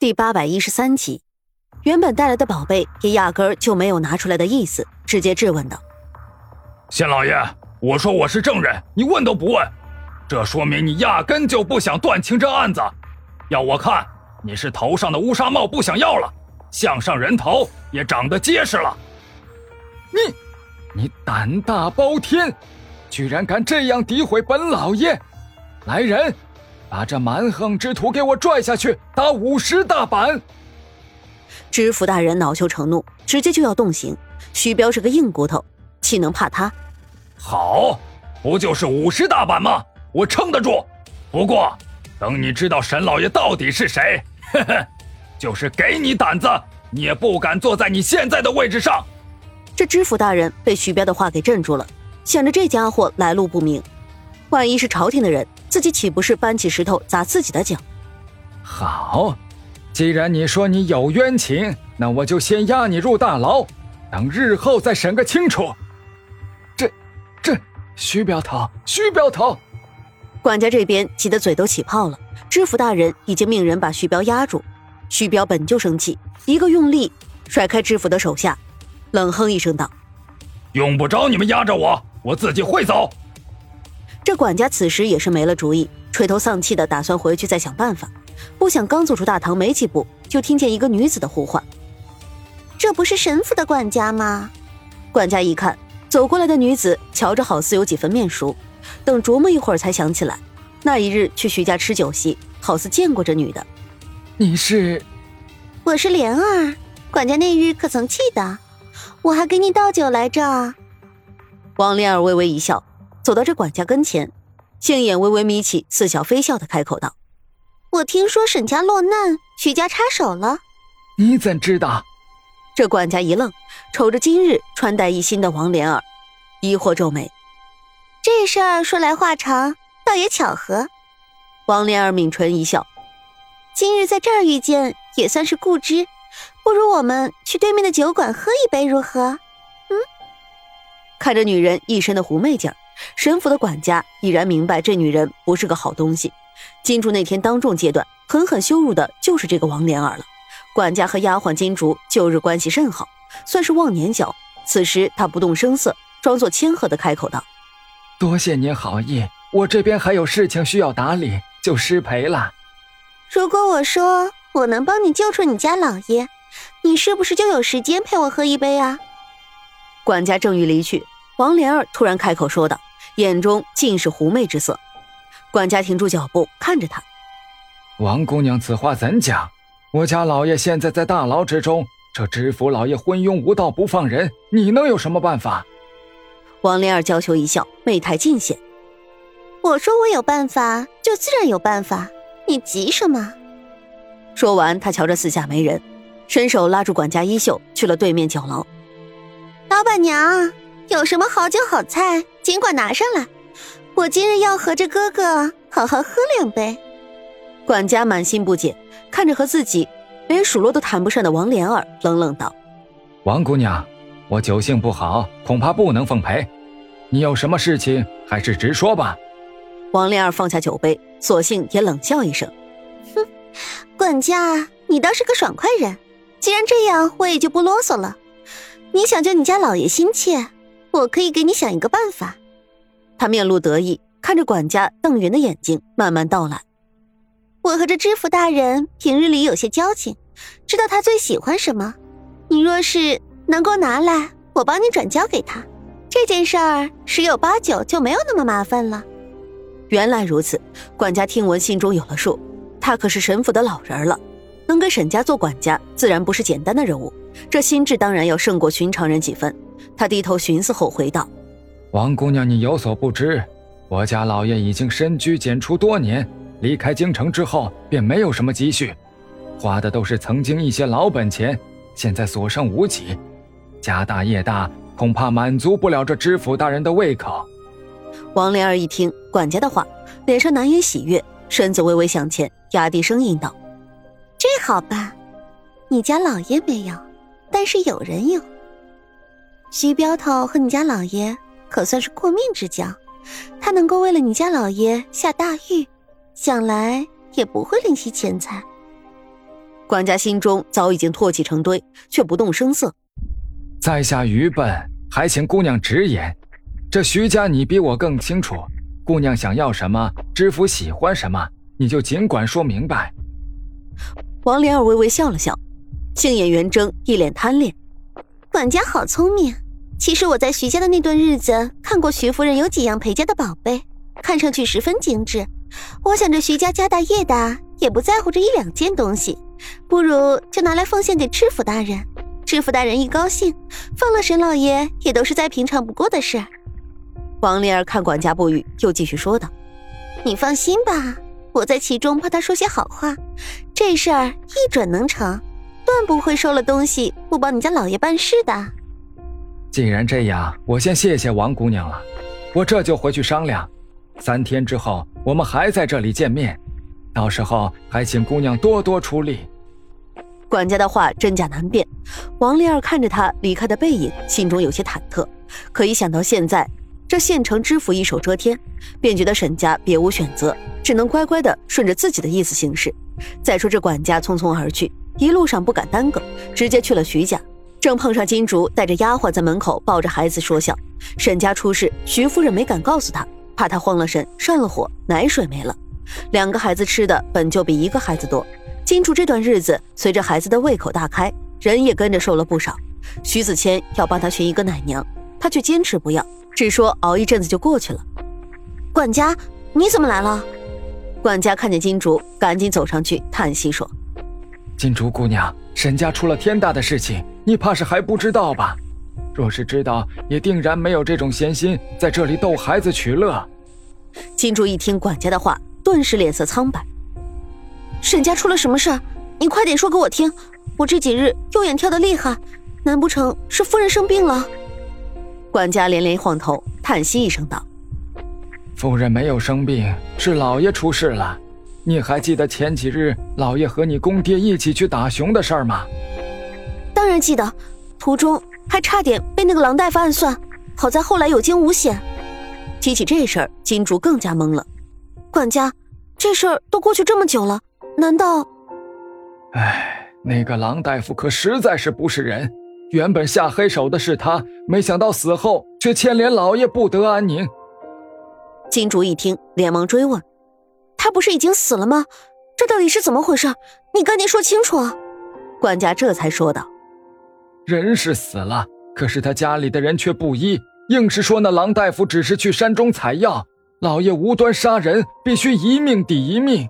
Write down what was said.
第八百一十三集，原本带来的宝贝也压根儿就没有拿出来的意思，直接质问道：“县老爷，我说我是证人，你问都不问，这说明你压根就不想断清这案子。要我看，你是头上的乌纱帽不想要了，项上人头也长得结实了。你，你胆大包天，居然敢这样诋毁本老爷！来人！”把这蛮横之徒给我拽下去，打五十大板！知府大人恼羞成怒，直接就要动刑。徐彪是个硬骨头，岂能怕他？好，不就是五十大板吗？我撑得住。不过，等你知道沈老爷到底是谁，呵呵，就是给你胆子，你也不敢坐在你现在的位置上。这知府大人被徐彪的话给镇住了，想着这家伙来路不明，万一是朝廷的人。自己岂不是搬起石头砸自己的脚？好，既然你说你有冤情，那我就先押你入大牢，等日后再审个清楚。这，这，徐镖头，徐镖头！管家这边急得嘴都起泡了。知府大人已经命人把徐彪压住。徐彪本就生气，一个用力甩开知府的手下，冷哼一声道：“用不着你们压着我，我自己会走。”这管家此时也是没了主意，垂头丧气的打算回去再想办法。不想刚走出大堂没几步，就听见一个女子的呼唤：“这不是神府的管家吗？”管家一看，走过来的女子瞧着好似有几分面熟，等琢磨一会儿才想起来，那一日去徐家吃酒席，好似见过这女的。你是？我是莲儿，管家那日可曾记得？我还给你倒酒来着。王莲儿微微一笑。走到这管家跟前，杏眼微微眯起，似笑非笑的开口道：“我听说沈家落难，徐家插手了。你怎知道？”这管家一愣，瞅着今日穿戴一新的王莲儿，疑惑皱眉。这事儿说来话长，倒也巧合。王莲儿抿唇一笑：“今日在这儿遇见，也算是故知。不如我们去对面的酒馆喝一杯，如何？”嗯。看着女人一身的狐媚劲儿。沈府的管家已然明白这女人不是个好东西，金竹那天当众揭短，狠狠羞辱的就是这个王莲儿了。管家和丫鬟金竹旧日关系甚好，算是忘年交。此时他不动声色，装作谦和的开口道：“多谢您好意，我这边还有事情需要打理，就失陪了。如果我说我能帮你救出你家老爷，你是不是就有时间陪我喝一杯啊？”管家正欲离去，王莲儿突然开口说道。眼中尽是狐媚之色，管家停住脚步，看着他。王姑娘，此话怎讲？我家老爷现在在大牢之中，这知府老爷昏庸无道，不放人，你能有什么办法？王莲儿娇羞一笑，媚态尽显。我说我有办法，就自然有办法，你急什么？说完，他瞧着四下没人，伸手拉住管家衣袖，去了对面酒楼。老板娘。有什么好酒好菜，尽管拿上来。我今日要和这哥哥好好喝两杯。管家满心不解，看着和自己连数落都谈不上的王莲儿，冷冷道：“王姑娘，我酒性不好，恐怕不能奉陪。你有什么事情，还是直说吧。”王莲儿放下酒杯，索性也冷笑一声：“哼，管家，你倒是个爽快人。既然这样，我也就不啰嗦了。你想救你家老爷心切？”我可以给你想一个办法。他面露得意，看着管家瞪圆的眼睛，慢慢道来：“我和这知府大人平日里有些交情，知道他最喜欢什么。你若是能够拿来，我帮你转交给他，这件事儿十有八九就没有那么麻烦了。”原来如此，管家听闻心中有了数。他可是沈府的老人了，能给沈家做管家，自然不是简单的人物。这心智当然要胜过寻常人几分。他低头寻思后回道：“王姑娘，你有所不知，我家老爷已经深居简出多年，离开京城之后便没有什么积蓄，花的都是曾经一些老本钱，现在所剩无几，家大业大，恐怕满足不了这知府大人的胃口。”王莲儿一听管家的话，脸上难掩喜悦，身子微微向前，压低声音道：“这好办，你家老爷没有，但是有人有。”徐镖头和你家老爷可算是过命之交，他能够为了你家老爷下大狱，想来也不会吝惜钱财。管家心中早已经唾弃成堆，却不动声色。在下愚笨，还请姑娘直言。这徐家你比我更清楚，姑娘想要什么，知府喜欢什么，你就尽管说明白。王莲儿微微笑了笑，杏眼圆睁，一脸贪恋。管家好聪明。其实我在徐家的那段日子，看过徐夫人有几样裴家的宝贝，看上去十分精致。我想着徐家家大业大，也不在乎这一两件东西，不如就拿来奉献给知府大人。知府大人一高兴，放了沈老爷也都是再平常不过的事。王莲儿看管家不语，又继续说道：“你放心吧，我在其中帮他说些好话，这事儿一准能成，断不会收了东西不帮你家老爷办事的。”既然这样，我先谢谢王姑娘了。我这就回去商量。三天之后，我们还在这里见面，到时候还请姑娘多多出力。管家的话真假难辨。王丽儿看着他离开的背影，心中有些忐忑。可一想到现在这县城知府一手遮天，便觉得沈家别无选择，只能乖乖的顺着自己的意思行事。再说这管家匆匆而去，一路上不敢耽搁，直接去了徐家。正碰上金竹带着丫鬟在门口抱着孩子说笑，沈家出事，徐夫人没敢告诉他，怕他慌了神，上了火，奶水没了。两个孩子吃的本就比一个孩子多，金竹这段日子随着孩子的胃口大开，人也跟着瘦了不少。徐子谦要帮他寻一个奶娘，他却坚持不要，只说熬一阵子就过去了。管家，你怎么来了？管家看见金竹，赶紧走上去叹息说：“金竹姑娘。”沈家出了天大的事情，你怕是还不知道吧？若是知道，也定然没有这种闲心在这里逗孩子取乐。金珠一听管家的话，顿时脸色苍白。沈家出了什么事？你快点说给我听。我这几日右眼跳得厉害，难不成是夫人生病了？管家连连晃头，叹息一声道：“夫人没有生病，是老爷出事了。”你还记得前几日老爷和你公爹一起去打熊的事儿吗？当然记得，途中还差点被那个狼大夫暗算，好在后来有惊无险。提起这事儿，金竹更加懵了。管家，这事儿都过去这么久了，难道……哎，那个狼大夫可实在是不是人。原本下黑手的是他，没想到死后却牵连老爷不得安宁。金竹一听，连忙追问。他不是已经死了吗？这到底是怎么回事？你赶紧说清楚啊！管家这才说道：“人是死了，可是他家里的人却不依，硬是说那郎大夫只是去山中采药，老爷无端杀人，必须一命抵一命。